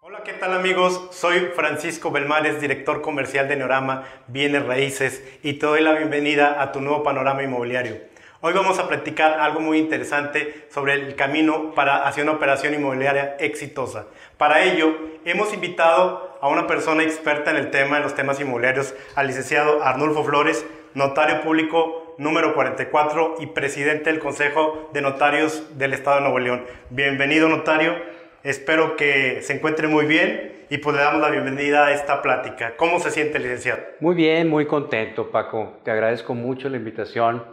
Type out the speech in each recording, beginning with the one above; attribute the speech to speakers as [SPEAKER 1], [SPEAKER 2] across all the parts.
[SPEAKER 1] Hola, ¿qué tal amigos? Soy Francisco Belmares, director comercial de Neorama Bienes Raíces y te doy la bienvenida a tu nuevo panorama inmobiliario. Hoy vamos a platicar algo muy interesante sobre el camino para hacer una operación inmobiliaria exitosa. Para ello, hemos invitado a una persona experta en el tema, en los temas inmobiliarios, al licenciado Arnulfo Flores, notario público número 44 y presidente del Consejo de Notarios del Estado de Nuevo León. Bienvenido, notario. Espero que se encuentre muy bien y pues le damos la bienvenida a esta plática. ¿Cómo se siente, licenciado?
[SPEAKER 2] Muy bien, muy contento, Paco. Te agradezco mucho la invitación.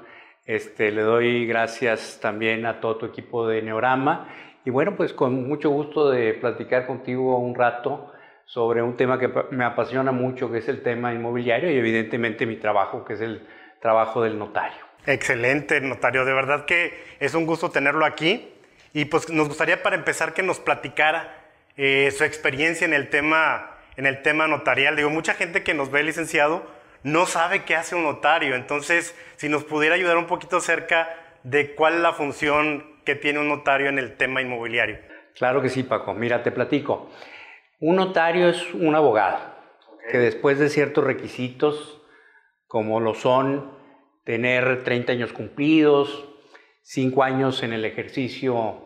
[SPEAKER 2] Este, le doy gracias también a todo tu equipo de Neorama y bueno, pues con mucho gusto de platicar contigo un rato sobre un tema que me apasiona mucho, que es el tema inmobiliario y evidentemente mi trabajo, que es el trabajo del notario.
[SPEAKER 1] Excelente, notario. De verdad que es un gusto tenerlo aquí. Y pues nos gustaría para empezar que nos platicara eh, su experiencia en el, tema, en el tema notarial. Digo, mucha gente que nos ve licenciado no sabe qué hace un notario. Entonces, si nos pudiera ayudar un poquito acerca de cuál es la función que tiene un notario en el tema inmobiliario.
[SPEAKER 2] Claro que sí, Paco. Mira, te platico. Un notario es un abogado que después de ciertos requisitos, como lo son tener 30 años cumplidos, 5 años en el ejercicio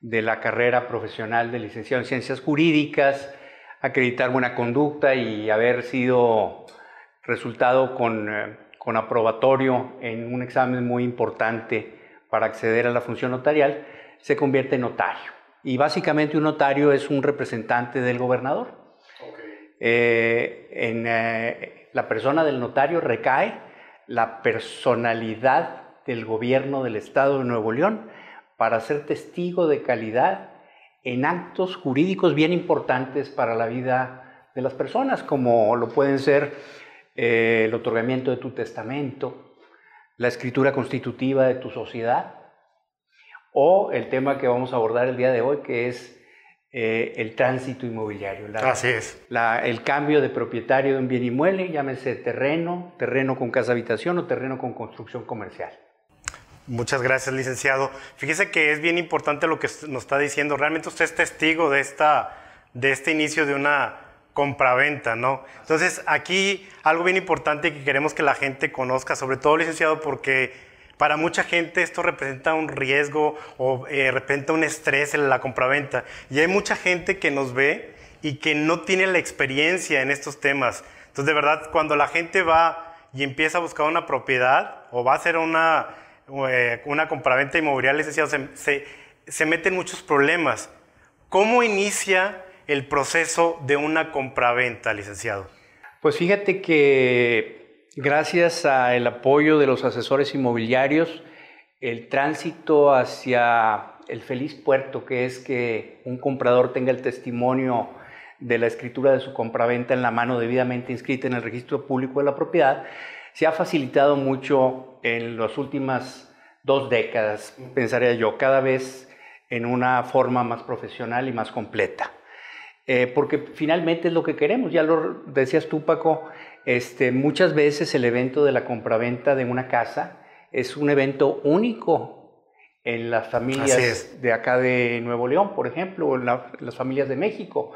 [SPEAKER 2] de la carrera profesional de licenciado en ciencias jurídicas, acreditar buena conducta y haber sido resultado con, eh, con aprobatorio en un examen muy importante para acceder a la función notarial, se convierte en notario. Y básicamente un notario es un representante del gobernador. Eh, en eh, la persona del notario recae la personalidad del gobierno del Estado de Nuevo León para ser testigo de calidad en actos jurídicos bien importantes para la vida de las personas, como lo pueden ser eh, el otorgamiento de tu testamento, la escritura constitutiva de tu sociedad, o el tema que vamos a abordar el día de hoy, que es eh, el tránsito inmobiliario.
[SPEAKER 1] Así es.
[SPEAKER 2] el cambio de propietario de un bien inmueble, llámese terreno, terreno con casa habitación o terreno con construcción comercial.
[SPEAKER 1] Muchas gracias, licenciado. Fíjese que es bien importante lo que nos está diciendo. Realmente usted es testigo de, esta, de este inicio de una compraventa, ¿no? Entonces, aquí algo bien importante que queremos que la gente conozca, sobre todo, licenciado, porque para mucha gente esto representa un riesgo o eh, representa un estrés en la compraventa. Y hay mucha gente que nos ve y que no tiene la experiencia en estos temas. Entonces, de verdad, cuando la gente va y empieza a buscar una propiedad o va a hacer una, eh, una compraventa inmobiliaria, se, se, se meten muchos problemas. ¿Cómo inicia el proceso de una compraventa, licenciado?
[SPEAKER 2] Pues fíjate que Gracias al apoyo de los asesores inmobiliarios, el tránsito hacia el feliz puerto, que es que un comprador tenga el testimonio de la escritura de su compraventa en la mano debidamente inscrita en el registro público de la propiedad, se ha facilitado mucho en las últimas dos décadas, pensaría yo, cada vez en una forma más profesional y más completa. Eh, porque finalmente es lo que queremos, ya lo decías tú Paco, este, muchas veces el evento de la compraventa de una casa es un evento único en las familias de acá de Nuevo León, por ejemplo, o en, las familias de México.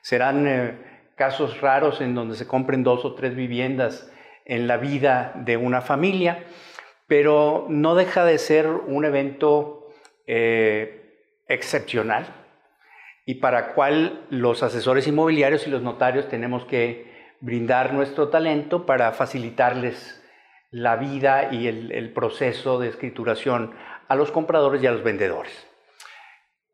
[SPEAKER 2] Serán eh, casos raros en donde se compren dos o tres viviendas en la vida de una familia, pero no deja de ser un evento eh, excepcional y para cual los asesores inmobiliarios y los notarios tenemos que brindar nuestro talento para facilitarles la vida y el, proceso de escrituración a los compradores y a los vendedores.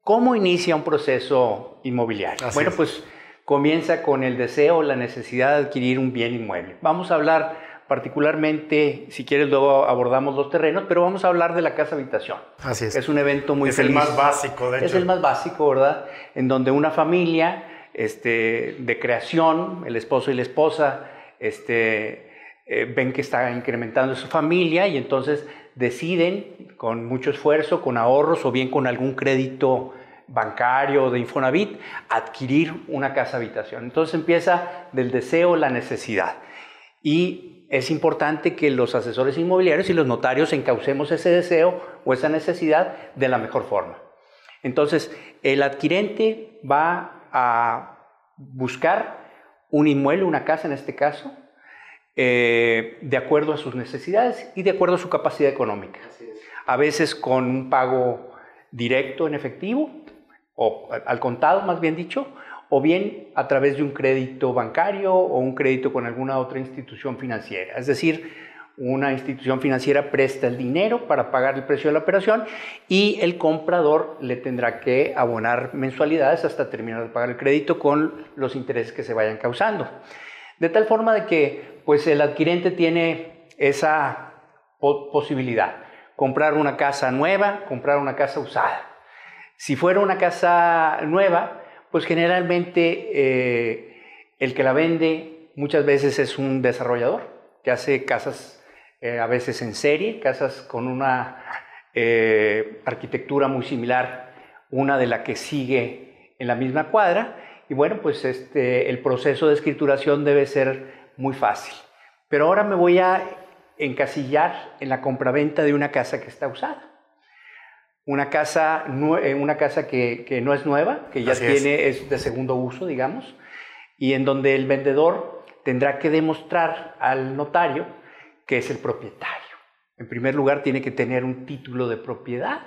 [SPEAKER 2] ¿Cómo inicia un proceso inmobiliario? bueno, pues comienza con el deseo, la necesidad de adquirir un bien inmueble. Vamos a hablar particularmente, si quieres luego abordamos los terrenos, pero vamos a hablar de la casa habitación.
[SPEAKER 1] Así es.
[SPEAKER 2] Es un evento muy
[SPEAKER 1] Es el más básico, de hecho.
[SPEAKER 2] Es el más básico, ¿verdad? En donde una familia este, de creación, el esposo y la esposa, este, eh, ven que está incrementando su familia y entonces deciden con mucho esfuerzo, con ahorros o bien con algún crédito bancario de Infonavit, adquirir una casa habitación. Entonces empieza del deseo la necesidad. Y es importante que los asesores inmobiliarios y los notarios encaucemos ese deseo o esa necesidad de la mejor forma. Entonces, el adquirente va a buscar un inmueble, una casa en este caso, eh, de acuerdo a sus necesidades y de acuerdo a su capacidad económica. A veces con un pago directo en efectivo, o al contado más bien dicho, o bien a través de un crédito bancario o un crédito con alguna otra institución financiera. Es decir, una institución financiera presta el dinero para pagar el precio de la operación y el comprador le tendrá que abonar mensualidades hasta terminar de pagar el crédito con los intereses que se vayan causando. De tal forma de que pues el adquirente tiene esa posibilidad, comprar una casa nueva, comprar una casa usada. Si fuera una casa nueva, pues generalmente eh, el que la vende muchas veces es un desarrollador que hace casas eh, a veces en serie, casas con una eh, arquitectura muy similar, una de la que sigue en la misma cuadra, y bueno, pues este, el proceso de escrituración debe ser muy fácil. Pero ahora me voy a encasillar en la compraventa de una casa que está usada una casa, eh, una casa que, no es nueva, que ya tiene, es. de segundo uso, digamos, y en donde el vendedor tendrá que demostrar al notario que es el propietario. En primer lugar, tiene que tener un título de propiedad.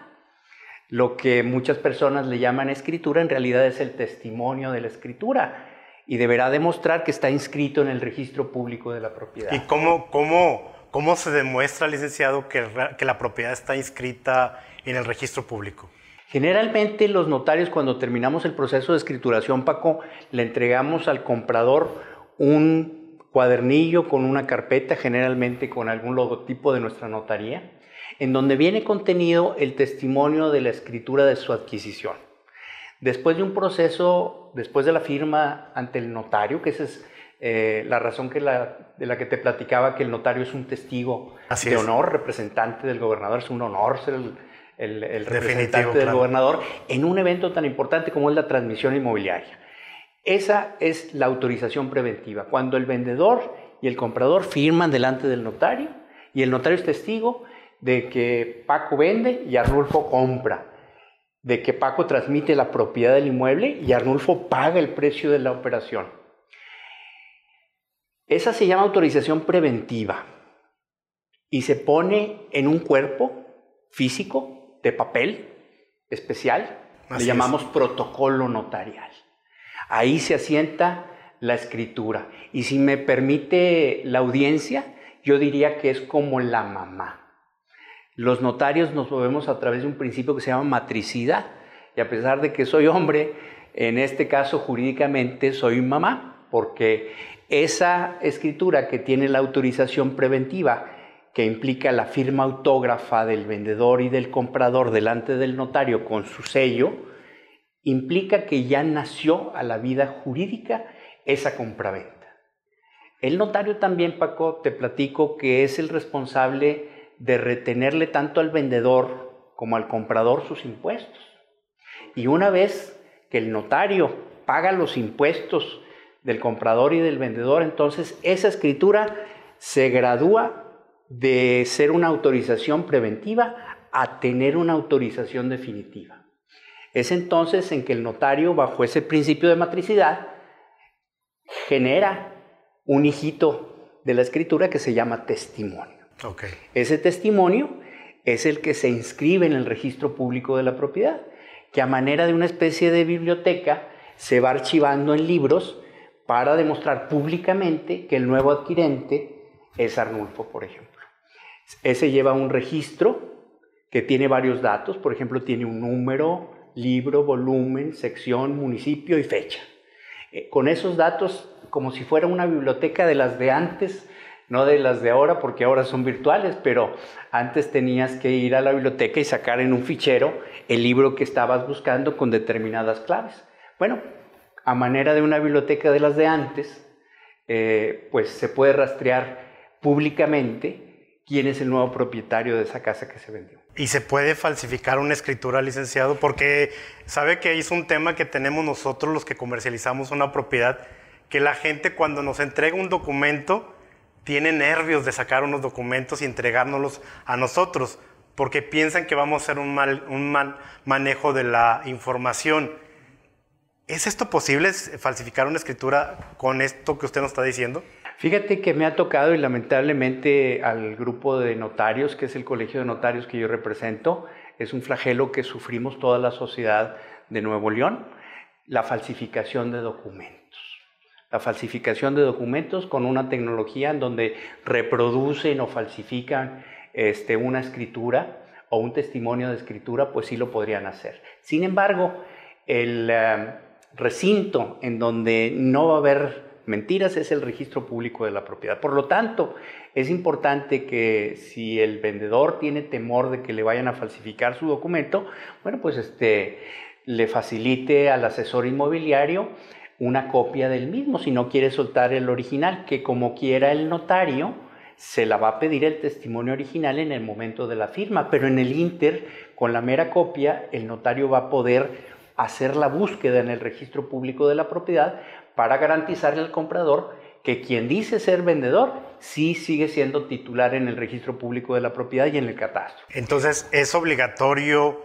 [SPEAKER 2] Lo que muchas personas le llaman escritura, en realidad es el testimonio de la escritura y deberá demostrar que está inscrito en el registro público de la propiedad.
[SPEAKER 1] ¿Y cómo, cómo, cómo se demuestra, licenciado, que, que la propiedad está inscrita en el registro público?
[SPEAKER 2] Generalmente los notarios cuando terminamos el proceso de escrituración, Paco, le entregamos al comprador un cuadernillo con una carpeta, generalmente con algún logotipo de nuestra notaría, en donde viene contenido el testimonio de la escritura de su adquisición. Después de un proceso, después de la firma ante el notario, que esa es eh, la razón que de la que te platicaba, que el notario es un testigo de honor, representante del gobernador, es un honor ser el, el, representante del gobernador en un evento tan importante como es la transmisión inmobiliaria. Esa es la autorización preventiva, cuando el vendedor y el comprador firman delante del notario y el notario es testigo de que Paco vende y Arnulfo compra, de que Paco transmite la propiedad del inmueble y Arnulfo paga el precio de la operación. Esa se llama autorización preventiva y se pone en un cuerpo físico de papel especial, le llamamos protocolo notarial. Ahí se asienta la escritura. Y si me permite la audiencia, yo diría que es como la mamá. Los notarios nos movemos a través de un principio que se llama matricidad. Y a pesar de que soy hombre, en este caso jurídicamente soy mamá, porque esa escritura que tiene la autorización preventiva que implica la firma autógrafa del vendedor y del comprador delante del notario con su sello, implica que ya nació a la vida jurídica esa compraventa. El notario también, Paco, te platico que es el responsable de retenerle tanto al vendedor como al comprador sus impuestos. Y una vez que el notario paga los impuestos del comprador y del vendedor, entonces esa escritura se gradúa de ser una autorización preventiva a tener una autorización definitiva. Es entonces en que el notario, bajo ese principio de matricidad, genera un hijito de la escritura que se llama testimonio. Ese testimonio es el que se inscribe en el registro público de la propiedad, que a manera de una especie de biblioteca se va archivando en libros para demostrar públicamente que el nuevo adquirente es Arnulfo, por ejemplo. Ese lleva un registro que tiene varios datos, por ejemplo, tiene un número, libro, volumen, sección, municipio y fecha. Eh, con esos datos, como si fuera una biblioteca de las de antes, no de las de ahora, porque ahora son virtuales, pero antes tenías que ir a la biblioteca y sacar en un fichero el libro que estabas buscando con determinadas claves. Bueno, a manera de una biblioteca de las de antes, eh, pues se puede rastrear públicamente quién es el nuevo propietario de esa casa que se vendió.
[SPEAKER 1] ¿Y se puede falsificar una escritura, licenciado? Porque sabe que es un tema que tenemos nosotros los que comercializamos una propiedad, que la gente cuando nos entrega un documento tiene nervios de sacar unos documentos y entregárnoslos a nosotros, porque piensan que vamos a hacer un mal, un mal manejo de la información. ¿Es esto posible, falsificar una escritura con esto que usted nos está diciendo?
[SPEAKER 2] Fíjate que me ha tocado y lamentablemente al grupo de notarios, que es el colegio de notarios que yo represento, es un flagelo que sufrimos toda la sociedad de Nuevo León, la falsificación de documentos. La falsificación de documentos con una tecnología en donde reproducen o falsifican este, una escritura o un testimonio de escritura, pues sí lo podrían hacer. Sin embargo, el eh, recinto en donde no va a haber mentiras es el registro público de la propiedad. Por lo tanto, es importante que si el vendedor tiene temor de que le vayan a falsificar su documento, bueno, pues este, le facilite al asesor inmobiliario una copia del mismo si no quiere soltar el original, que como quiera el notario, se la va a pedir el testimonio original en el momento de la firma, pero en el Inter, con la mera copia, el notario va a poder hacer la búsqueda en el registro público de la propiedad para garantizarle al comprador que quien dice ser vendedor sí sigue siendo titular en el registro público de la propiedad y en el catastro.
[SPEAKER 1] Entonces, ¿es obligatorio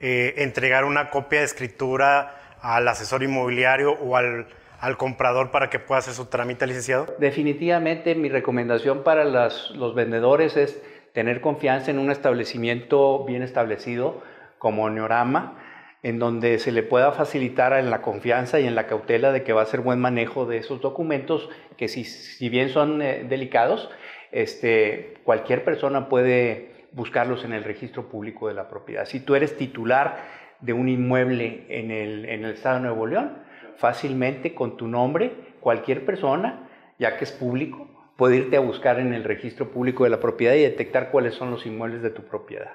[SPEAKER 1] eh, entregar una copia de escritura al asesor inmobiliario o al, al, comprador para que pueda hacer su trámite, licenciado?
[SPEAKER 2] Definitivamente mi recomendación para las, los vendedores es tener confianza en un establecimiento bien establecido como Neorama, en donde se le pueda facilitar en la confianza y en la cautela de que va a ser buen manejo de esos documentos, que si, si bien son eh, delicados, este, cualquier persona puede buscarlos en el registro público de la propiedad. Si tú eres titular de un inmueble en el, en el estado de Nuevo León, fácilmente con tu nombre, cualquier persona, ya que es público, puede irte a buscar en el registro público de la propiedad y detectar cuáles son los inmuebles de tu propiedad.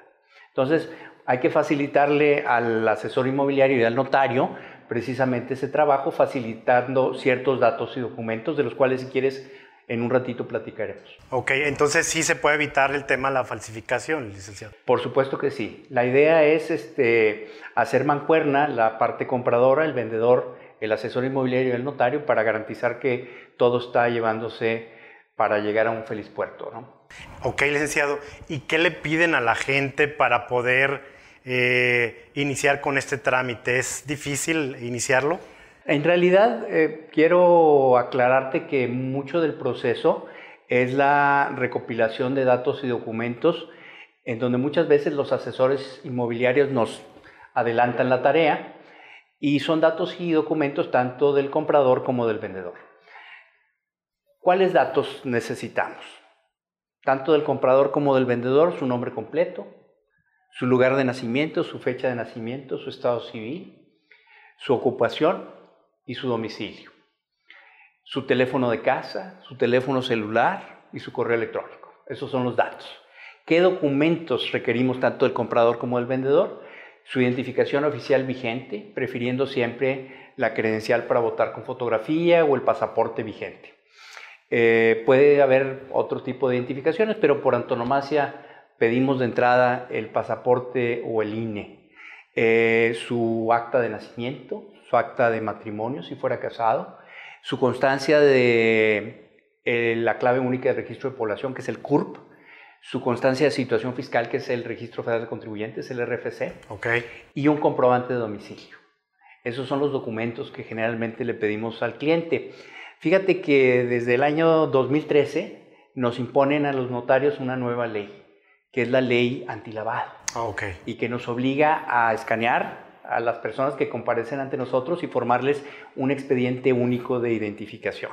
[SPEAKER 2] Entonces, hay que facilitarle al asesor inmobiliario y al notario precisamente ese trabajo, facilitando ciertos datos y documentos, de los cuales si quieres en un ratito platicaremos.
[SPEAKER 1] Ok, entonces sí se puede evitar el tema de la falsificación, licenciado.
[SPEAKER 2] Por supuesto que sí. La idea es este, hacer mancuerna la parte compradora, el vendedor, el asesor inmobiliario y el notario para garantizar que todo está llevándose para llegar a un feliz puerto. ¿no?
[SPEAKER 1] Ok, licenciado. ¿Y qué le piden a la gente para poder eh, iniciar con este trámite? ¿Es difícil iniciarlo?
[SPEAKER 2] En realidad, eh, quiero aclararte que mucho del proceso es la recopilación de datos y documentos, en donde muchas veces los asesores inmobiliarios nos adelantan la tarea y son datos y documentos tanto del comprador como del vendedor. ¿Cuáles datos necesitamos? Tanto del comprador como del vendedor, su nombre completo, su lugar de nacimiento, su fecha de nacimiento, su estado civil, su ocupación y su domicilio, su teléfono de casa, su teléfono celular y su correo electrónico. Esos son los datos. ¿Qué documentos requerimos tanto del comprador como del vendedor? Su identificación oficial vigente, prefiriendo siempre la credencial para votar con fotografía o el pasaporte vigente. Eh, puede haber otro tipo de identificaciones, pero por antonomasia pedimos de entrada el pasaporte o el INE, eh, su acta de nacimiento, su acta de matrimonio si fuera casado, su constancia de eh, la clave única de registro de población, que es el CURP, su constancia de situación fiscal, que es el Registro Federal de Contribuyentes, el RFC,
[SPEAKER 1] okay.
[SPEAKER 2] y un comprobante de domicilio. Esos son los documentos que generalmente le pedimos al cliente. Fíjate que desde el año 2013 nos imponen a los notarios una nueva ley que es la ley antilavado.
[SPEAKER 1] Ah.
[SPEAKER 2] Y que nos obliga a escanear a las personas que comparecen ante nosotros y formarles un expediente único de identificación.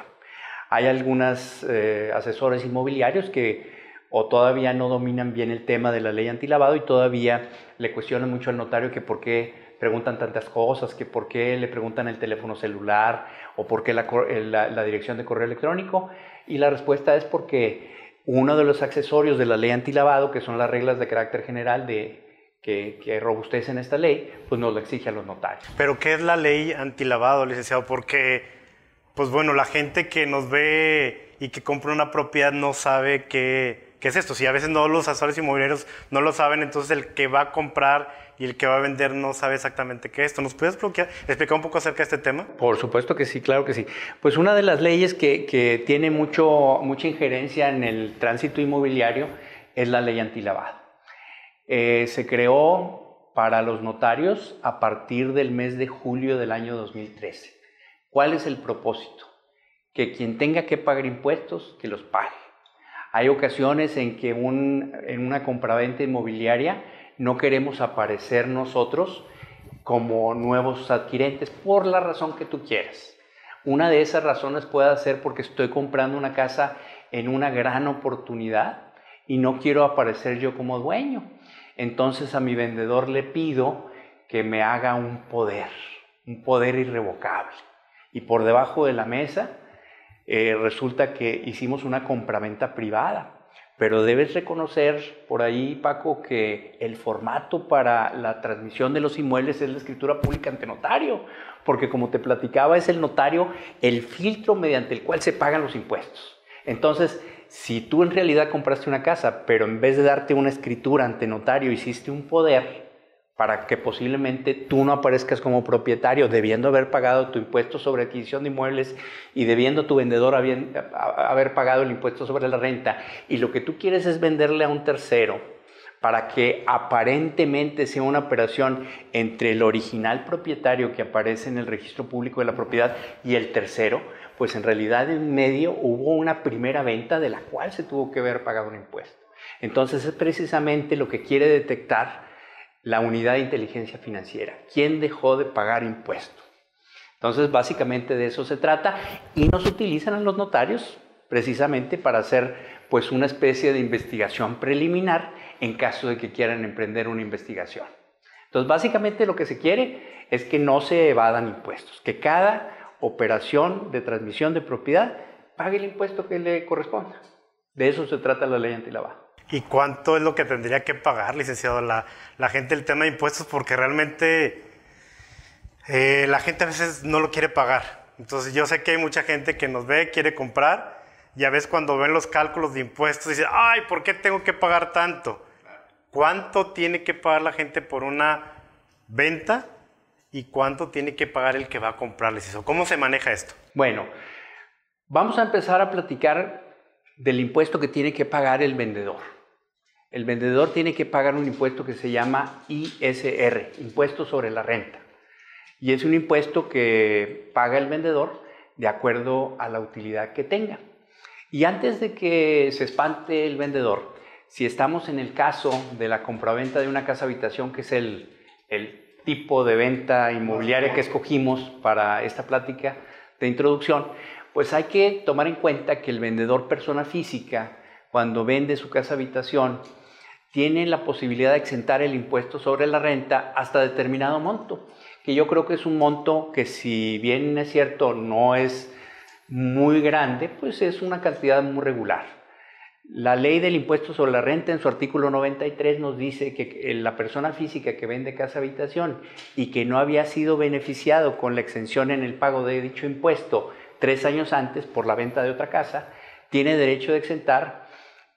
[SPEAKER 2] Hay algunos eh, asesores inmobiliarios que o todavía no dominan bien el tema de la ley antilavado y todavía le cuestionan mucho al notario que por qué preguntan tantas cosas, que por qué le preguntan el teléfono celular o por qué la, la, la dirección de correo electrónico. Y la respuesta es porque uno de los accesorios de la ley antilavado, que son las reglas de carácter general de, que, que, robustecen esta ley, pues nos lo exige a los notarios.
[SPEAKER 1] Pero ¿qué es la ley antilavado, licenciado? Porque, pues bueno, la gente que nos ve y que compra una propiedad no sabe qué, ¿qué es esto? Si a veces no los asesores inmobiliarios no lo saben, entonces el que va a comprar y el que va a vender no sabe exactamente qué es esto. ¿Nos puedes explicar un poco acerca de este tema?
[SPEAKER 2] Por supuesto que sí, claro que sí. Pues una de las leyes que, que tiene mucho, mucha injerencia en el tránsito inmobiliario es la ley antilavado. Eh, se creó para los notarios a partir del mes de julio del año 2013. ¿Cuál es el propósito? Que quien tenga que pagar impuestos, que los pague. Hay ocasiones en que en una compraventa inmobiliaria no queremos aparecer nosotros como nuevos adquirentes por la razón que tú quieras. Una de esas razones puede ser porque estoy comprando una casa en una gran oportunidad y no quiero aparecer yo como dueño. Entonces a mi vendedor le pido que me haga un poder, un poder irrevocable. Y por debajo de la mesa eh, resulta que hicimos una compraventa privada. Pero debes reconocer por ahí, Paco, que el formato para la transmisión de los inmuebles es la escritura pública ante notario, porque como te platicaba, es el notario el filtro mediante el cual se pagan los impuestos. Entonces, si tú en realidad compraste una casa, pero en vez de darte una escritura ante notario, hiciste un poder, para que posiblemente tú no aparezcas como propietario, debiendo haber pagado tu impuesto sobre adquisición de inmuebles y debiendo tu vendedor haber pagado el impuesto sobre la renta, y lo que tú quieres es venderle a un tercero para que aparentemente sea una operación entre el original propietario que aparece en el registro público de la propiedad y el tercero, pues en realidad en medio hubo una primera venta de la cual se tuvo que haber pagado un impuesto. Entonces es precisamente lo que quiere detectar la unidad de inteligencia financiera. ¿Quién dejó de pagar impuestos? Entonces, básicamente de eso se trata y nos utilizan a los notarios precisamente para hacer pues una especie de investigación preliminar en caso de que quieran emprender una investigación. Entonces, básicamente lo que se quiere es que no se evadan impuestos, que cada operación de transmisión de propiedad pague el impuesto que le corresponda. De eso se trata la ley antilavado.
[SPEAKER 1] ¿Y cuánto es lo que tendría que pagar, licenciado, la, gente el tema de impuestos? Porque realmente eh, la gente a veces no lo quiere pagar. Entonces yo sé que hay mucha gente que nos ve, quiere comprar, y a veces cuando ven los cálculos de impuestos dice, ay, ¿por qué tengo que pagar tanto? ¿Cuánto tiene que pagar la gente por una venta y cuánto tiene que pagar el que va a comprarles eso? ¿Cómo se maneja esto?
[SPEAKER 2] Bueno, vamos a empezar a platicar del impuesto que tiene que pagar el vendedor el vendedor tiene que pagar un impuesto que se llama ISR, impuesto sobre la renta. Y es un impuesto que paga el vendedor de acuerdo a la utilidad que tenga. Y antes de que se espante el vendedor, si estamos en el caso de la compraventa de una casa habitación, que es el, tipo de venta inmobiliaria que escogimos para esta plática de introducción, pues hay que tomar en cuenta que el vendedor persona física, cuando vende su casa habitación, tiene la posibilidad de exentar el impuesto sobre la renta hasta determinado monto, que yo creo que es un monto que si bien es cierto no es muy grande, pues es una cantidad muy regular. La ley del impuesto sobre la renta en su artículo 93 nos dice que la persona física que vende casa habitación y que no había sido beneficiado con la exención en el pago de dicho impuesto tres años antes por la venta de otra casa, tiene derecho de exentar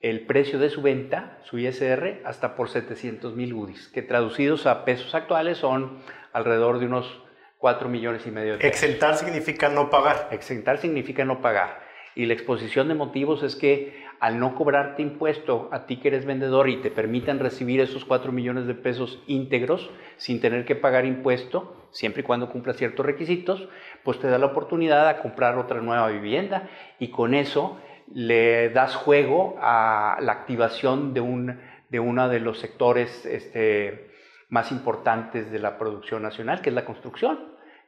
[SPEAKER 2] el precio de su venta, su ISR, hasta por 700 mil UDIs, que traducidos a pesos actuales son alrededor de unos 4 millones y medio de
[SPEAKER 1] pesos. Exentar significa no pagar.
[SPEAKER 2] Exentar significa no pagar. Y la exposición de motivos es que al no cobrarte impuesto a ti que eres vendedor y te permitan recibir esos 4 millones de pesos íntegros sin tener que pagar impuesto, siempre y cuando cumpla ciertos requisitos, pues te da la oportunidad a comprar otra nueva vivienda y con eso le das juego a la activación de, un, de uno de los sectores este, más importantes de la producción nacional, que es la construcción,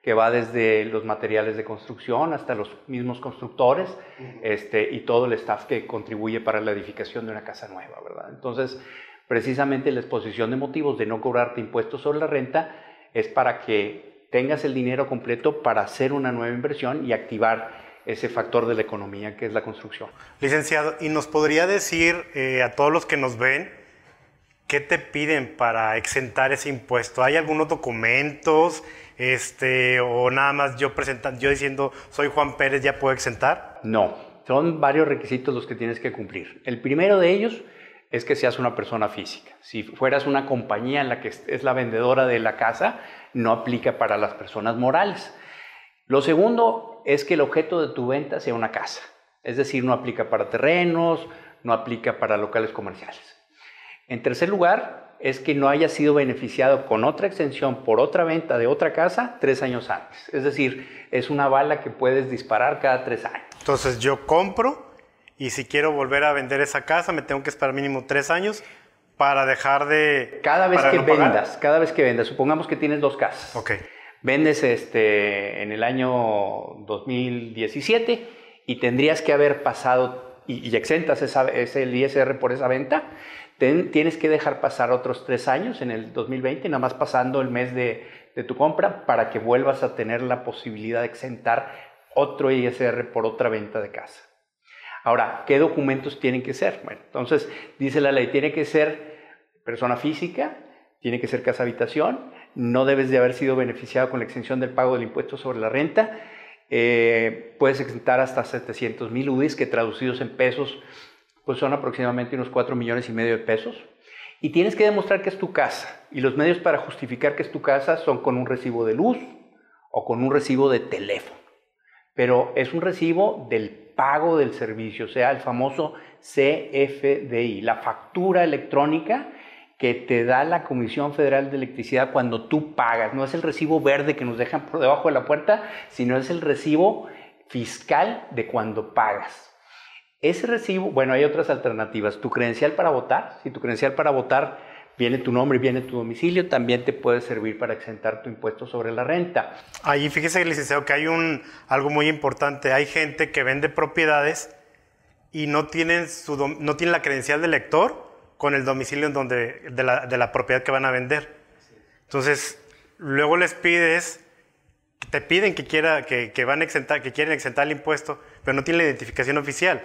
[SPEAKER 2] que va desde los materiales de construcción hasta los mismos constructores este, y todo el staff que contribuye para la edificación de una casa nueva, ¿verdad? Entonces, precisamente la exposición de motivos de no cobrarte impuestos sobre la renta es para que tengas el dinero completo para hacer una nueva inversión y activar ese factor de la economía que es la construcción.
[SPEAKER 1] Licenciado, ¿y nos podría decir eh, a todos los que nos ven qué te piden para exentar ese impuesto? ¿Hay algunos documentos este, o nada más yo presentando, yo diciendo soy Juan Pérez ya puedo exentar?
[SPEAKER 2] No, son varios requisitos los que tienes que cumplir. El primero de ellos es que seas una persona física. Si fueras una compañía en la que es la vendedora de la casa, no aplica para las personas morales. Lo segundo es que el objeto de tu venta sea una casa. Es decir, no aplica para terrenos, no aplica para locales comerciales. En tercer lugar, es que no haya sido beneficiado con otra extensión por otra venta de otra casa tres años antes. Es decir, es una bala que puedes disparar cada tres años.
[SPEAKER 1] Entonces yo compro y si quiero volver a vender esa casa me tengo que esperar mínimo tres años para dejar de...
[SPEAKER 2] Cada vez que vendas, cada vez que vendas, supongamos que tienes dos casas.
[SPEAKER 1] Ok.
[SPEAKER 2] Vendes este, en el año 2017 y tendrías que haber pasado y, exentas esa, ese ISR por esa venta, tienes que dejar pasar otros tres años en el 2020, nada más pasando el mes de, de tu compra para que vuelvas a tener la posibilidad de exentar otro ISR por otra venta de casa. Ahora, ¿qué documentos tienen que ser? Bueno, entonces dice la ley, tiene que ser persona física, tiene que ser casa habitación, no debes de haber sido beneficiado con la exención del pago del impuesto sobre la renta, eh, puedes exentar hasta 700 mil UDIs, que traducidos en pesos pues son aproximadamente unos 4 millones y medio de pesos. Y tienes que demostrar que es tu casa. Y los medios para justificar que es tu casa son con un recibo de luz o con un recibo de teléfono. Pero es un recibo del pago del servicio, o sea, el famoso CFDI, la factura electrónica que te da la Comisión Federal de Electricidad cuando tú pagas. No es el recibo verde que nos dejan por debajo de la puerta, sino es el recibo fiscal de cuando pagas. Ese recibo, bueno, hay otras alternativas. Tu credencial para votar, si tu credencial para votar viene tu nombre y viene tu domicilio, también te puede servir para exentar tu impuesto sobre la renta.
[SPEAKER 1] Ahí fíjese, licenciado, que hay un, algo muy importante. Hay gente que vende propiedades y no tienen, su, no tienen la credencial de lector con el domicilio en donde, de, la, de la propiedad que van a vender. Entonces, luego les pides, te piden que, quiera, que, que, van a exentar, que quieren exentar el impuesto, pero no tienen la identificación oficial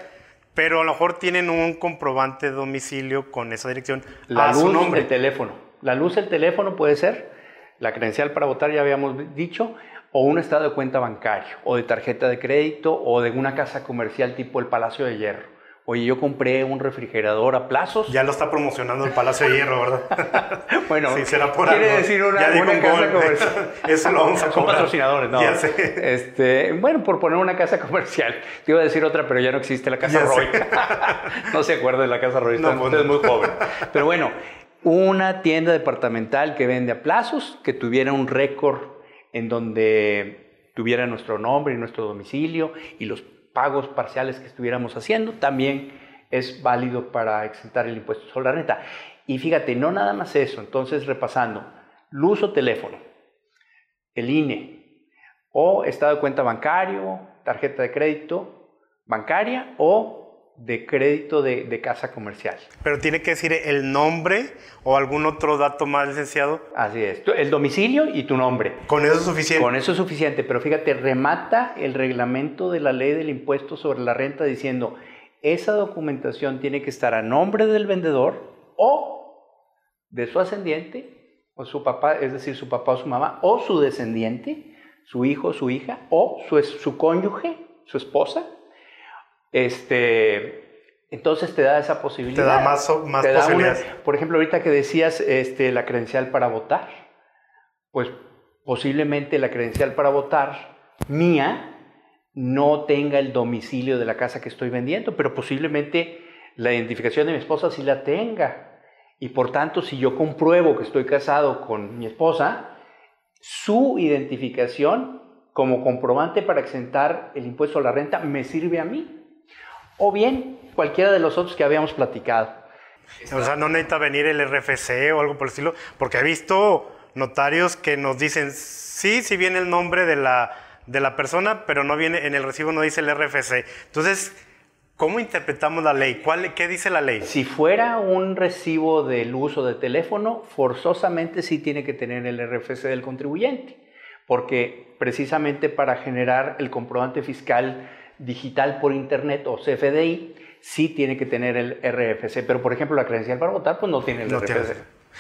[SPEAKER 1] pero a lo mejor tienen un comprobante de domicilio con esa dirección.
[SPEAKER 2] La luz nombre. del teléfono. La luz del teléfono puede ser la credencial para votar, ya habíamos dicho, o un estado de cuenta bancario, o de tarjeta de crédito, o de una casa comercial tipo el Palacio de Hierro. Oye, yo compré un refrigerador a plazos.
[SPEAKER 1] Ya lo está promocionando el Palacio de Hierro, ¿verdad?
[SPEAKER 2] bueno, sí, será por quiere decir una, buena casa comercial.
[SPEAKER 1] Eso lo vamos a
[SPEAKER 2] Son patrocinadores, no. Ya sé. Este, bueno, por poner una casa comercial. Te iba a decir otra, pero ya no existe la Casa Roy. no se acuerda de la Casa Roy, no, usted es muy joven. Pero bueno, una tienda departamental que vende a plazos, que tuviera un récord en donde tuviera nuestro nombre y nuestro domicilio y los pagos parciales que estuviéramos haciendo, también es válido para exentar el impuesto sobre la renta. Y fíjate, no nada más eso, entonces repasando, luz o teléfono, el INE, o estado de cuenta bancario, tarjeta de crédito bancaria o de crédito de, casa comercial.
[SPEAKER 1] Pero tiene que decir el nombre o algún otro dato más licenciado.
[SPEAKER 2] Así es, el domicilio y tu nombre.
[SPEAKER 1] Con eso es suficiente.
[SPEAKER 2] Con eso es suficiente, pero fíjate, remata el reglamento de la ley del impuesto sobre la renta diciendo, esa documentación tiene que estar a nombre del vendedor o de su ascendiente, o su papá, es decir, su papá o su mamá, o su descendiente, su hijo o su hija, o su, su cónyuge, su esposa, este, entonces te da esa posibilidad.
[SPEAKER 1] Te da más, más posibilidades.
[SPEAKER 2] por ejemplo, ahorita que decías este, la credencial para votar, pues posiblemente la credencial para votar mía no tenga el domicilio de la casa que estoy vendiendo, pero posiblemente la identificación de mi esposa sí la tenga. Y por tanto, si yo compruebo que estoy casado con mi esposa, su identificación como comprobante para exentar el impuesto a la renta me sirve a mí o bien cualquiera de los otros que habíamos platicado.
[SPEAKER 1] O sea, no necesita venir el RFC o algo por el estilo, porque he visto notarios que nos dicen, sí, sí viene el nombre de la, de la persona, pero no viene, en el recibo no dice el RFC. Entonces, ¿cómo interpretamos la ley? ¿Cuál, ¿Qué dice la ley?
[SPEAKER 2] Si fuera un recibo del uso de teléfono, forzosamente sí tiene que tener el RFC del contribuyente, porque precisamente para generar el comprobante fiscal digital por Internet o CFDI, sí tiene que tener el RFC, pero por ejemplo la credencial para votar pues no tiene el RFC.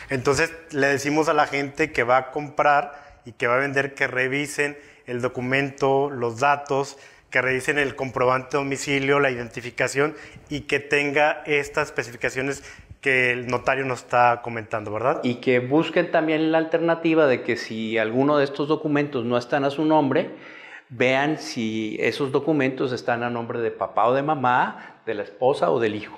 [SPEAKER 1] Entonces le decimos a la gente que va a comprar y que va a vender que revisen el documento, los datos, que revisen el comprobante de domicilio, la identificación y que tenga estas especificaciones que el notario nos está comentando, ¿verdad?
[SPEAKER 2] Y que busquen también la alternativa de que si alguno de estos documentos no están a su nombre, vean si esos documentos están a nombre de papá o de mamá, de la esposa o del hijo.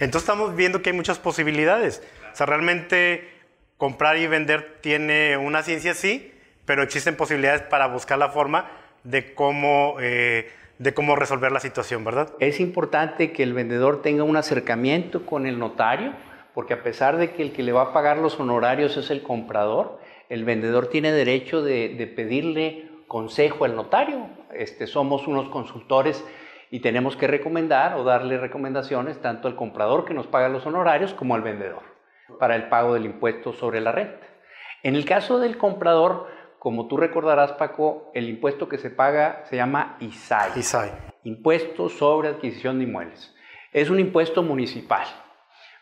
[SPEAKER 1] Entonces estamos viendo que hay muchas posibilidades. O sea, realmente comprar y vender tiene una ciencia, sí, pero existen posibilidades para buscar la forma de cómo, eh, de cómo resolver la situación, ¿verdad?
[SPEAKER 2] Es importante que el vendedor tenga un acercamiento con el notario, porque a pesar de que el que le va a pagar los honorarios es el comprador, el vendedor tiene derecho de, de pedirle consejo al notario. Este, somos unos consultores y tenemos que recomendar o darle recomendaciones tanto al comprador que nos paga los honorarios como al vendedor para el pago del impuesto sobre la renta. En el caso del comprador, como tú recordarás, Paco, el impuesto que se paga se llama ISAI.
[SPEAKER 1] ISAI.
[SPEAKER 2] Impuesto sobre adquisición de inmuebles. Es un impuesto municipal,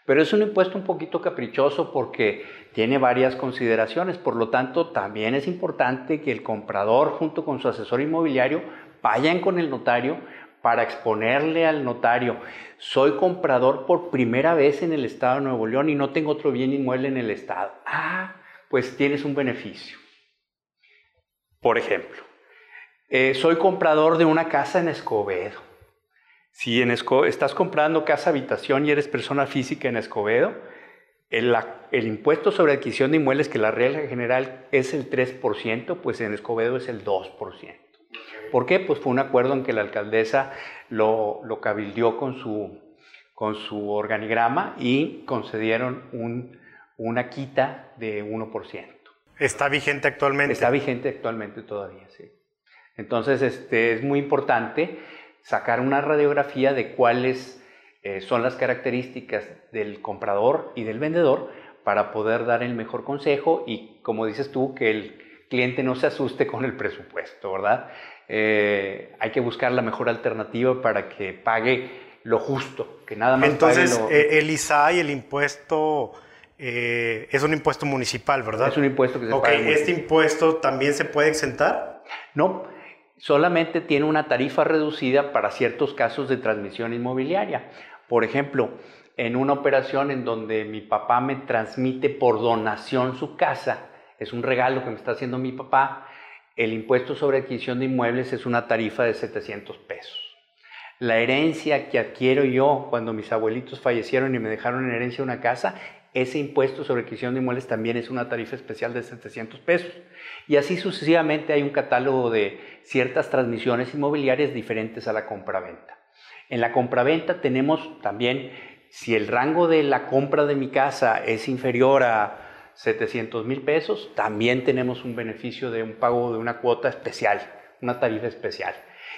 [SPEAKER 2] pero es un impuesto un poquito caprichoso porque tiene varias consideraciones. Por lo tanto, también es importante que el comprador junto con su asesor inmobiliario vayan con el notario para exponerle al notario, soy comprador por primera vez en el estado de Nuevo León y no tengo otro bien inmueble en el estado. Ah, pues tienes un beneficio. Por ejemplo, eh, soy comprador de una casa en Escobedo. Si en estás comprando casa habitación y eres persona física en Escobedo, el, el, impuesto sobre adquisición de inmuebles, que la regla general es el 3%, pues en Escobedo es el 2%. ¿Por qué? Pues fue un acuerdo en que la alcaldesa lo, lo cabildió con su, con su organigrama y concedieron un, una quita de 1%.
[SPEAKER 1] ¿Está vigente actualmente?
[SPEAKER 2] Está vigente actualmente todavía, sí. Entonces, este, es muy importante sacar una radiografía de cuáles eh, son las características del comprador y del vendedor para poder dar el mejor consejo y, como dices tú, que el cliente no se asuste con el presupuesto, ¿verdad? Eh, hay que buscar la mejor alternativa para que pague lo justo, que nada más
[SPEAKER 1] Entonces,
[SPEAKER 2] pague
[SPEAKER 1] lo... Eh, el ISAI, el impuesto, eh, es un impuesto municipal, ¿verdad?
[SPEAKER 2] Es un impuesto que se
[SPEAKER 1] Ok,
[SPEAKER 2] paga.
[SPEAKER 1] ¿este impuesto también se puede exentar?
[SPEAKER 2] No, solamente tiene una tarifa reducida para ciertos casos de transmisión inmobiliaria. Por ejemplo, en una operación en donde mi papá me transmite por donación su casa, es un regalo que me está haciendo mi papá, el impuesto sobre adquisición de inmuebles es una tarifa de 700 pesos. La herencia que adquiero yo cuando mis abuelitos fallecieron y me dejaron en herencia una casa, ese impuesto sobre adquisición de inmuebles también es una tarifa especial de 700 pesos. Y así sucesivamente hay un catálogo de ciertas transmisiones inmobiliarias diferentes a la compraventa. En la compraventa tenemos también, si el rango de la compra de mi casa es inferior a 700 mil pesos, también tenemos un beneficio de un pago de una cuota especial, una tarifa especial.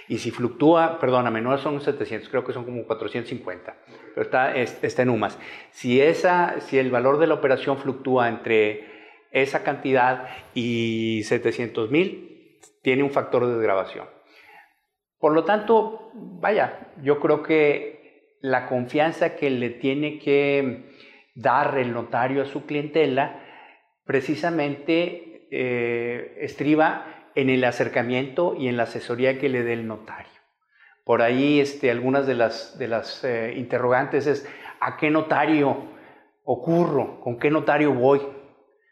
[SPEAKER 2] Y si fluctúa, perdóname, no son 700, creo que son como 450, pero está, está en UMAS. Si, esa, si el valor de la operación fluctúa entre esa cantidad y 700 mil, tiene un factor de desgrabación. Por lo tanto, vaya, yo creo que la confianza que le tiene que dar el notario a su clientela precisamente eh, estriba en el acercamiento y en la asesoría que le dé el notario. Por ahí este, algunas de las, de las eh, interrogantes es, ¿a qué notario ocurro? ¿Con qué notario voy?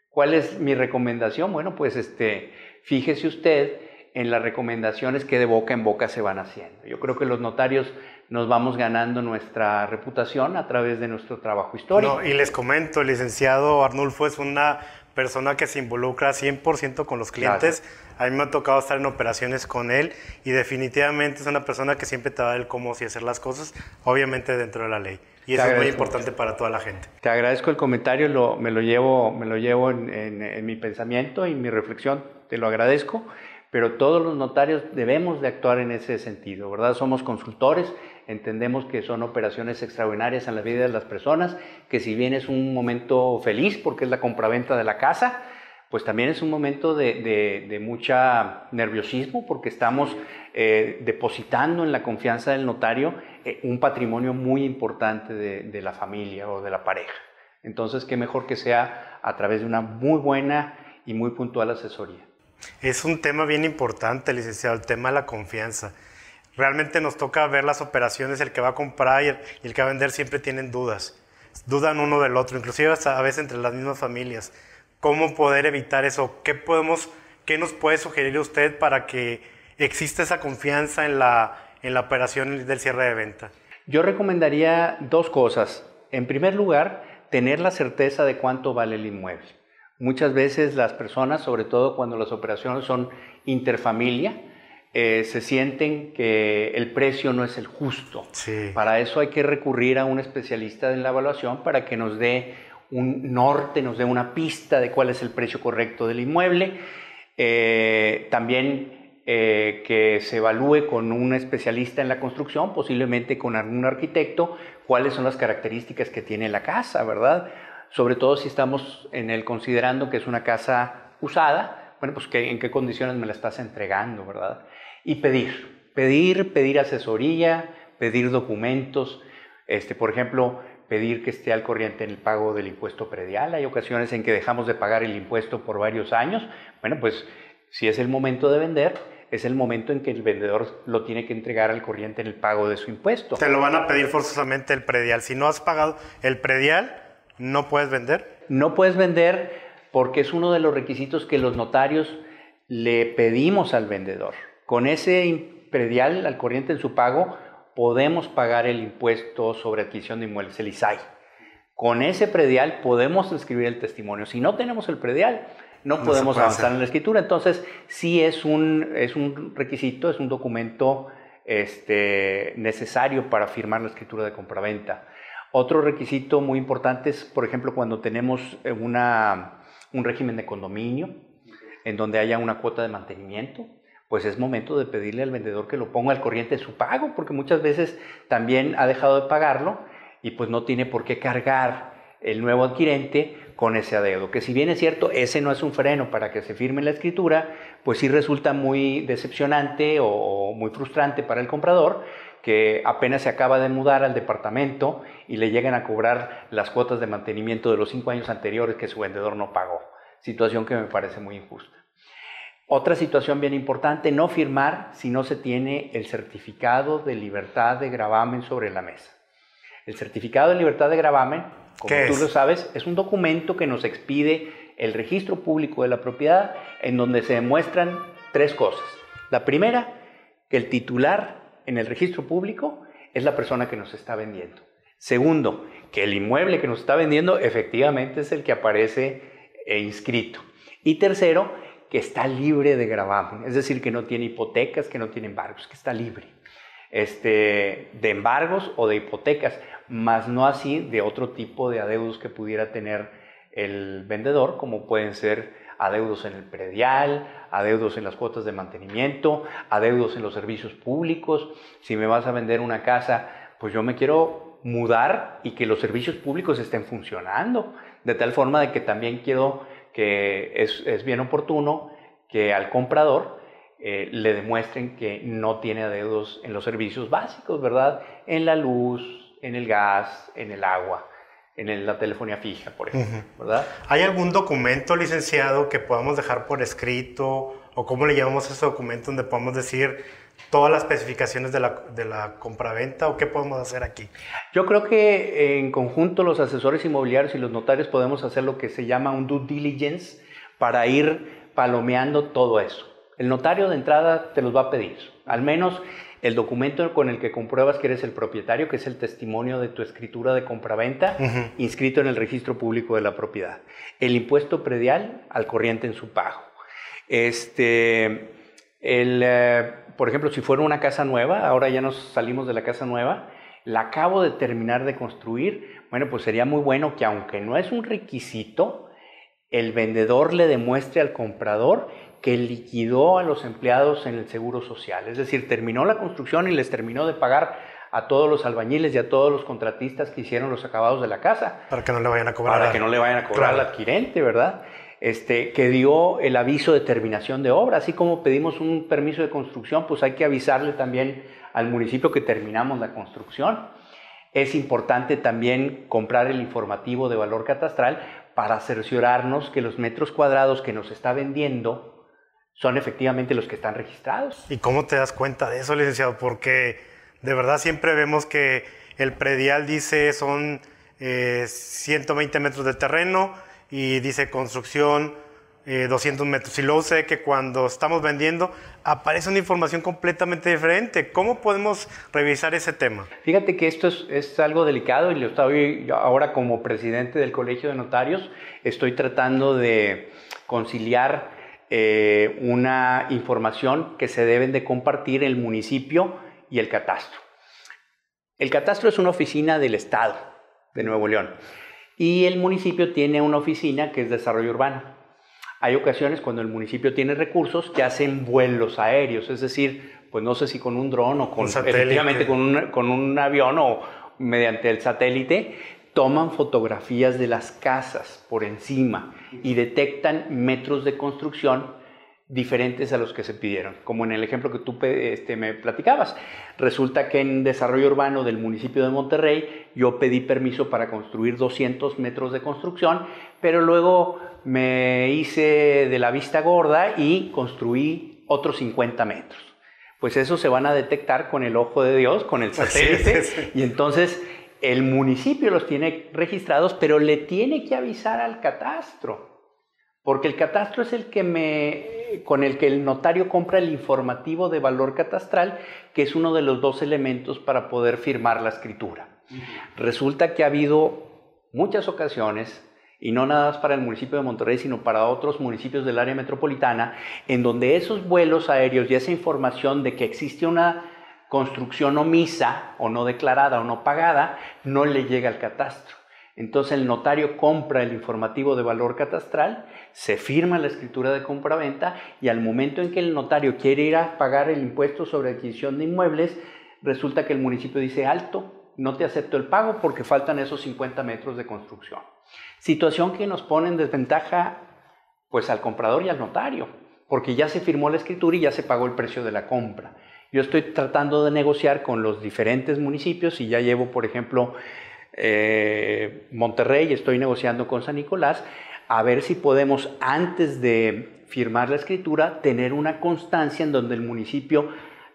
[SPEAKER 2] ¿Cuál es mi recomendación? Bueno, pues este, fíjese usted en las recomendaciones que de boca en boca se van haciendo. Yo creo que los notarios nos vamos ganando nuestra reputación a través de nuestro trabajo histórico.
[SPEAKER 1] No, y les comento, el licenciado Arnulfo es una persona que se involucra 100% con los clientes. A mí me ha tocado estar en operaciones con él y definitivamente es una persona que siempre te va a dar cómo y hacer las cosas, obviamente dentro de la ley. Y eso es muy importante para toda la gente.
[SPEAKER 2] Te agradezco el comentario, lo, me lo llevo, me lo llevo en, en, en mi pensamiento y mi reflexión, te lo agradezco pero todos los notarios debemos de actuar en ese sentido, ¿verdad? Somos consultores, entendemos que son operaciones extraordinarias en la vida de las personas, que si bien es un momento feliz porque es la compraventa de la casa, pues también es un momento de, de, mucha nerviosismo porque estamos eh, depositando en la confianza del notario eh, un patrimonio muy importante de, de la familia o de la pareja. Entonces, qué mejor que sea a través de una muy buena y muy puntual asesoría.
[SPEAKER 1] Es un tema bien importante, licenciado, el tema de la confianza. realmente nos toca ver las operaciones, el que va a comprar y el, que va a vender siempre tienen dudas. Dudan uno del otro, inclusive a veces entre las mismas familias. ¿Cómo poder evitar eso? ¿Qué, podemos, qué nos puede sugerir usted para que exista esa confianza en la, en la operación del cierre de venta?
[SPEAKER 2] Yo recomendaría dos cosas. En primer lugar, tener la certeza de cuánto vale el inmueble. Muchas veces las personas, sobre todo cuando las operaciones son interfamilia, eh, se sienten que el precio no es el justo. Para eso hay que recurrir a un especialista en la evaluación para que nos dé un norte, nos dé una pista de cuál es el precio correcto del inmueble. Eh, también eh, que se evalúe con un especialista en la construcción, posiblemente con algún arquitecto, cuáles son las características que tiene la casa, ¿verdad? Sobre todo si estamos en el considerando que es una casa usada, bueno, pues en qué condiciones me la estás entregando, ¿verdad? Y pedir, pedir, pedir asesoría, pedir documentos, este, por ejemplo, pedir que esté al corriente en el pago del impuesto predial. Hay ocasiones en que dejamos de pagar el impuesto por varios años. Bueno, pues si es el momento de vender, es el momento en que el vendedor lo tiene que entregar al corriente en el pago de su impuesto.
[SPEAKER 1] Te lo van a pedir forzosamente el predial. Si no has pagado el predial, ¿no puedes vender?
[SPEAKER 2] No puedes vender porque es uno de los requisitos que los notarios le pedimos al vendedor. Con ese predial al corriente en su pago, podemos pagar el impuesto sobre adquisición de inmuebles, el ISAI. Con ese predial podemos inscribir el testimonio. Si no tenemos el predial, no, podemos avanzar en la escritura. Entonces, sí es un, es un requisito, es un documento este, necesario para firmar la escritura de compraventa. Otro requisito muy importante es, por ejemplo, cuando tenemos una, un régimen de condominio, en donde haya una cuota de mantenimiento pues es momento de pedirle al vendedor que lo ponga al corriente de su pago, porque muchas veces también ha dejado de pagarlo y pues no tiene por qué cargar el nuevo adquirente con ese adeudo. Que si bien es cierto, ese no es un freno para que se firme la escritura, pues sí resulta muy decepcionante o muy frustrante para el comprador que apenas se acaba de mudar al departamento y le llegan a cobrar las cuotas de mantenimiento de los cinco años anteriores que su vendedor no pagó. Situación que me parece muy injusta. Otra situación bien importante, no firmar si no se tiene el certificado de libertad de gravamen sobre la mesa. El certificado de libertad de gravamen, como tú lo sabes, es un documento que nos expide el registro público de la propiedad en donde se demuestran tres cosas. La primera, que el titular en el registro público es la persona que nos está vendiendo. Segundo, que el inmueble que nos está vendiendo efectivamente es el que aparece eh, inscrito. Y tercero, que está libre de gravamen, es decir, que no tiene hipotecas, que no tiene embargos, que está libre este, de embargos o de hipotecas, más no así de otro tipo de adeudos que pudiera tener el vendedor, como pueden ser adeudos en el predial, adeudos en las cuotas de mantenimiento, adeudos en los servicios públicos. Si me vas a vender una casa, pues yo me quiero mudar y que los servicios públicos estén funcionando, de tal forma de que también quiero que es, bien oportuno que al comprador eh, le demuestren que no tiene adeudos en los servicios básicos, ¿verdad? En la luz, en el gas, en el agua, en la telefonía fija, por ejemplo, ¿verdad?
[SPEAKER 1] ¿Hay algún documento, licenciado, que podamos dejar por escrito o cómo le llamamos ese documento donde podamos decir todas las especificaciones de la, de la compraventa o qué podemos hacer aquí?
[SPEAKER 2] Yo creo que en conjunto los asesores inmobiliarios y los notarios podemos hacer lo que se llama un due diligence para ir palomeando todo eso. El notario de entrada te los va a pedir, al menos el documento con el que compruebas que eres el propietario, que es el testimonio de tu escritura de compraventa, inscrito en el registro público de la propiedad. El impuesto predial al corriente en su pago. Este, el, eh, por ejemplo, si fuera una casa nueva, ahora ya nos salimos de la casa nueva, la acabo de terminar de construir, bueno, pues sería muy bueno que aunque no es un requisito, el vendedor le demuestre al comprador que liquidó a los empleados en el seguro social. Es decir, terminó la construcción y les terminó de pagar a todos los albañiles y a todos los contratistas que hicieron los acabados de la casa.
[SPEAKER 1] Para que no le vayan a cobrar.
[SPEAKER 2] Para que no le vayan a cobrar al adquirente, ¿verdad? este, que dio el aviso de terminación de obra. Así como pedimos un permiso de construcción, pues hay que avisarle también al municipio que terminamos la construcción. Es importante también comprar el informativo de valor catastral para cerciorarnos que los metros cuadrados que nos está vendiendo son efectivamente los que están registrados.
[SPEAKER 1] ¿Y cómo te das cuenta de eso, licenciado? Porque de verdad siempre vemos que el predial dice son 120 eh, metros de terreno y dice construcción 200 eh, metros. Y luego sé que cuando estamos vendiendo aparece una información completamente diferente. ¿Cómo podemos revisar ese tema?
[SPEAKER 2] Fíjate que esto es, algo delicado y lo estoy ahora como presidente del Colegio de Notarios, estoy tratando de conciliar eh, una información que se deben de compartir el municipio y el catastro. El catastro es una oficina del Estado de Nuevo León y el municipio tiene una oficina que es desarrollo urbano. Hay ocasiones cuando el municipio tiene recursos que hacen vuelos aéreos, es decir, pues no sé si con un dron o con, efectivamente con un, con un avión o mediante el satélite, toman fotografías de las casas por encima y detectan metros de construcción diferentes a los que se pidieron, como en el ejemplo que tú este, me platicabas. Resulta que en desarrollo urbano del municipio de Monterrey yo pedí permiso para construir 200 metros de construcción, pero luego me hice de la vista gorda y construí otros 50 metros. Pues eso se van a detectar con el ojo de Dios, con el satélite, y entonces el municipio los tiene registrados, pero le tiene que avisar al catastro. Porque el catastro es el que me, con el que el notario compra el informativo de valor catastral, que es uno de los dos elementos para poder firmar la escritura. Resulta que ha habido muchas ocasiones, y no nada más para el municipio de Monterrey, sino para otros municipios del área metropolitana, en donde esos vuelos aéreos y esa información de que existe una construcción omisa o no declarada o no pagada, no le llega al catastro. Entonces el notario compra el informativo de valor catastral, se firma la escritura de compra-venta y al momento en que el notario quiere ir a pagar el impuesto sobre adquisición de inmuebles, resulta que el municipio dice alto, no te acepto el pago porque faltan esos 50 metros de construcción. Situación que nos pone en desventaja pues al comprador y al notario, porque ya se firmó la escritura y ya se pagó el precio de la compra. Yo estoy tratando de negociar con los diferentes municipios y ya llevo, por ejemplo, eh, Monterrey, estoy negociando con San Nicolás, a ver si podemos, antes de firmar la escritura, tener una constancia en donde el municipio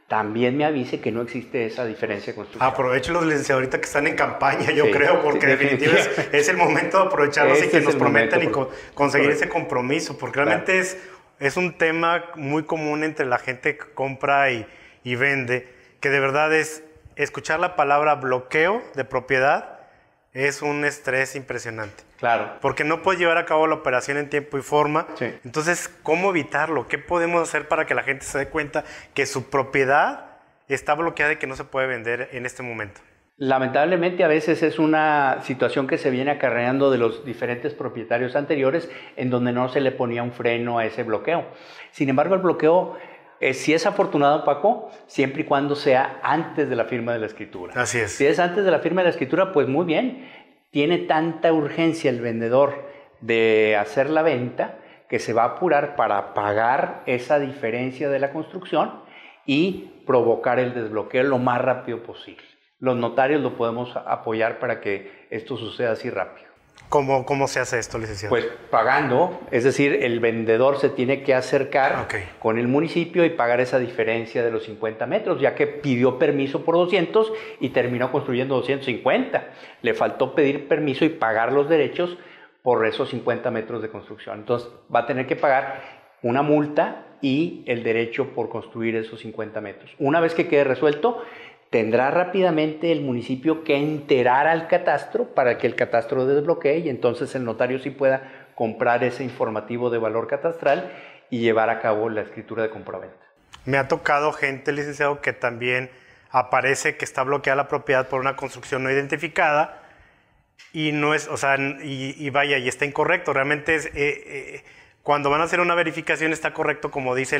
[SPEAKER 2] también me avise que no existe esa diferencia constructiva.
[SPEAKER 1] Aprovechen los licenciados ahorita que están en campaña, yo creo, porque definitivamente. es, el momento de aprovecharlos y este que nos prometan y conseguir ese compromiso, porque realmente es, es un tema muy común entre la gente que compra y, y vende, que de verdad es escuchar la palabra bloqueo de propiedad es un estrés impresionante.
[SPEAKER 2] Claro.
[SPEAKER 1] Porque no puedes llevar a cabo la operación en tiempo y forma. Entonces, ¿cómo evitarlo? ¿Qué podemos hacer para que la gente se dé cuenta que su propiedad está bloqueada y que no se puede vender en este momento?
[SPEAKER 2] Lamentablemente a veces es una situación que se viene acarreando de los diferentes propietarios anteriores en donde no se le ponía un freno a ese bloqueo. Sin embargo, el bloqueo eh, si es afortunado, Paco, siempre y cuando sea antes de la firma de la escritura.
[SPEAKER 1] Así es.
[SPEAKER 2] Si es antes de la firma de la escritura, pues muy bien. Tiene tanta urgencia el vendedor de hacer la venta que se va a apurar para pagar esa diferencia de la construcción y provocar el desbloqueo lo más rápido posible. Los notarios lo podemos apoyar para que esto suceda así rápido.
[SPEAKER 1] ¿Cómo, ¿Cómo, se hace esto, licenciado?
[SPEAKER 2] Pues pagando, es decir, el vendedor se tiene que acercar con el municipio y pagar esa diferencia de los 50 metros, ya que pidió permiso por 200 y terminó construyendo 250. Le faltó pedir permiso y pagar los derechos por esos 50 metros de construcción. Entonces va a tener que pagar una multa y el derecho por construir esos 50 metros. Una vez que quede resuelto, tendrá rápidamente el municipio que enterar al catastro para que el catastro desbloquee y entonces el notario sí pueda comprar ese informativo de valor catastral y llevar a cabo la escritura de compraventa.
[SPEAKER 1] Me ha tocado gente, licenciado, que también aparece que está bloqueada la propiedad por una construcción no identificada y no es, o sea, y, vaya, y está incorrecto. Realmente es, eh, eh, cuando van a hacer una verificación está correcto como dice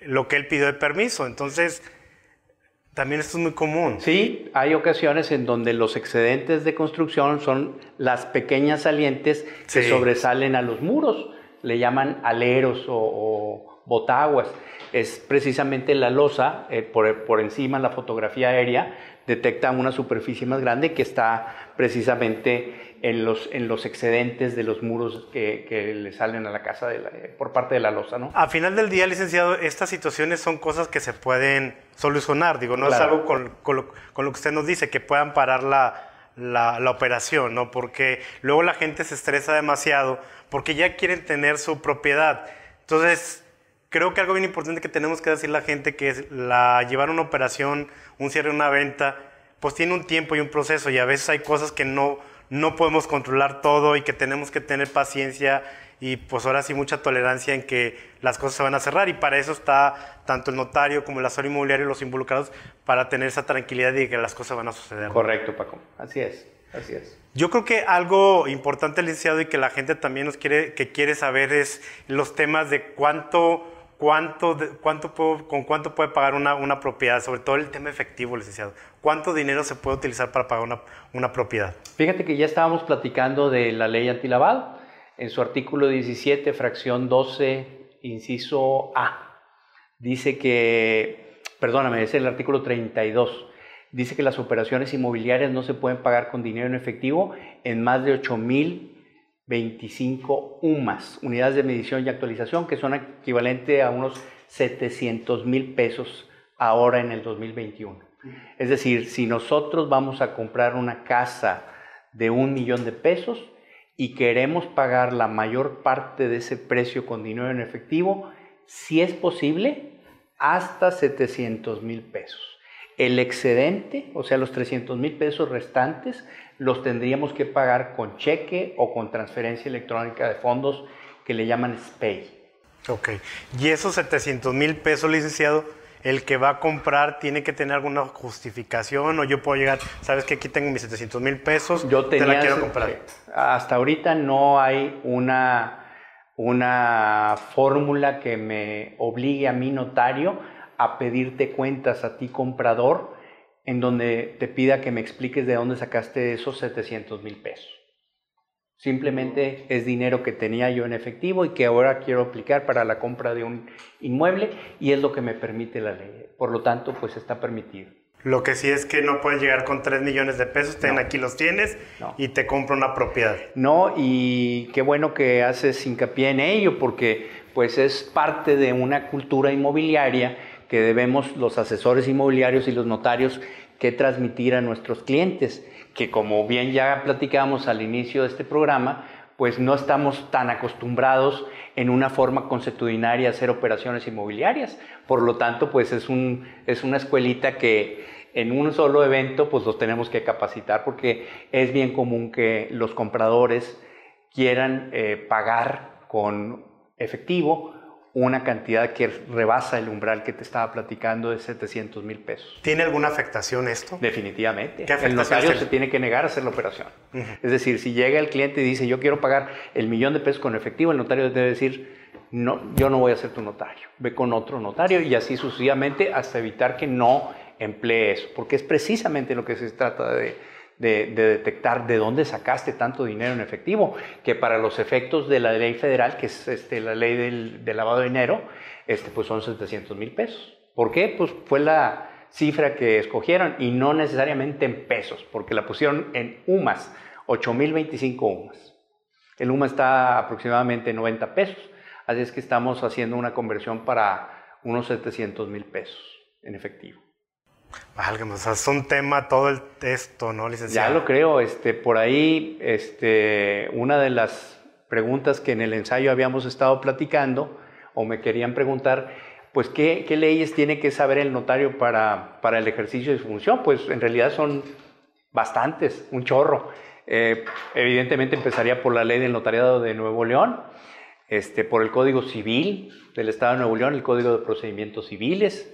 [SPEAKER 1] lo que él pidió de permiso. Entonces, también esto es muy común.
[SPEAKER 2] Sí, hay ocasiones en donde los excedentes de construcción son las pequeñas salientes que sobresalen a los muros. Le llaman aleros o, botaguas. Es precisamente la losa, eh, por, por encima la fotografía aérea, detecta una superficie más grande que está precisamente en los, en los excedentes de los muros que, le salen a la casa por parte de la losa, ¿no?
[SPEAKER 1] A final del día, licenciado, estas situaciones son cosas que se pueden solucionar, digo, no es algo con, lo, que usted nos dice, que puedan parar la, la, operación, ¿no? Porque luego la gente se estresa demasiado porque ya quieren tener su propiedad. Entonces, creo que algo bien importante que tenemos que decir la gente que es la, llevar una operación, un cierre, una venta, pues tiene un tiempo y un proceso y a veces hay cosas que no no podemos controlar todo y que tenemos que tener paciencia y pues ahora sí mucha tolerancia en que las cosas se van a cerrar y para eso está tanto el notario como el asesor inmobiliario y los involucrados para tener esa tranquilidad de que las cosas van a suceder.
[SPEAKER 2] Correcto, Paco. Así es. Así es.
[SPEAKER 1] Yo creo que algo importante, licenciado, y que la gente también nos quiere, que quiere saber es los temas de cuánto cuánto, con cuánto puede pagar una, una, propiedad, sobre todo el tema efectivo, licenciado. ¿Cuánto dinero se puede utilizar para pagar una, una propiedad?
[SPEAKER 2] Fíjate que ya estábamos platicando de la ley antilavado. En su artículo 17, fracción 12, inciso A, dice que, perdóname, es el artículo 32, dice que las operaciones inmobiliarias no se pueden pagar con dinero en efectivo en más de 8 mil 25 UMAS, unidades de medición y actualización, que son equivalente a unos 700 mil pesos ahora en el 2021. Es decir, si nosotros vamos a comprar una casa de un millón de pesos y queremos pagar la mayor parte de ese precio con dinero en efectivo, si es posible, hasta 700 mil pesos. El excedente, o sea, los 300 mil pesos restantes, los tendríamos que pagar con cheque o con transferencia electrónica de fondos que le llaman SPAY.
[SPEAKER 1] Ok. Y esos 700 mil pesos, licenciado, el que va a comprar tiene que tener alguna justificación o yo puedo llegar, sabes que aquí tengo mis 700 mil pesos,
[SPEAKER 2] yo te la quiero comprar. Hasta ahorita no hay una, una fórmula que me obligue a mi notario a pedirte cuentas a ti comprador en donde te pida que me expliques de dónde sacaste esos 700 mil pesos. Simplemente es dinero que tenía yo en efectivo y que ahora quiero aplicar para la compra de un inmueble y es lo que me permite la ley. Por lo tanto, pues está permitido.
[SPEAKER 1] Lo que sí es que no puedes llegar con 3 millones de pesos, ten aquí los tienes y te compro una propiedad.
[SPEAKER 2] No, y qué bueno que haces hincapié en ello porque pues es parte de una cultura inmobiliaria que debemos los asesores inmobiliarios y los notarios que transmitir a nuestros clientes, que como bien ya platicamos al inicio de este programa, pues no estamos tan acostumbrados en una forma consuetudinaria a hacer operaciones inmobiliarias. Por lo tanto, pues es, un, es una escuelita que en un solo evento pues los tenemos que capacitar porque es bien común que los compradores quieran eh, pagar con efectivo una cantidad que rebasa el umbral que te estaba platicando de 700 mil pesos.
[SPEAKER 1] ¿Tiene alguna afectación esto?
[SPEAKER 2] Definitivamente. el notario se tiene que negar a hacer la operación. Es decir, si llega el cliente y dice, yo quiero pagar el millón de pesos con efectivo, el notario debe decir, no, yo no voy a ser tu notario, ve con otro notario y así sucesivamente hasta evitar que no emplee eso, porque es precisamente lo que se trata de de, detectar de dónde sacaste tanto dinero en efectivo, que para los efectos de la ley federal, que es este, la ley del, lavado de dinero, este, pues son 700 mil pesos. ¿Por qué? Pues fue la cifra que escogieron y no necesariamente en pesos, porque la pusieron en UMAS, 8.025 UMAS. El UMA está aproximadamente 90 pesos, así es que estamos haciendo una conversión para unos 700 mil pesos en efectivo.
[SPEAKER 1] Válgame, o sea, es un tema todo el texto, ¿no, licenciado?
[SPEAKER 2] Ya lo creo. Este, por ahí, este, una de las preguntas que en el ensayo habíamos estado platicando, o me querían preguntar, pues, ¿qué, leyes tiene que saber el notario para, para, el ejercicio de su función? Pues, en realidad son bastantes, un chorro. Eh, evidentemente empezaría por la ley del notariado de Nuevo León, este, por el Código Civil del Estado de Nuevo León, el Código de Procedimientos Civiles,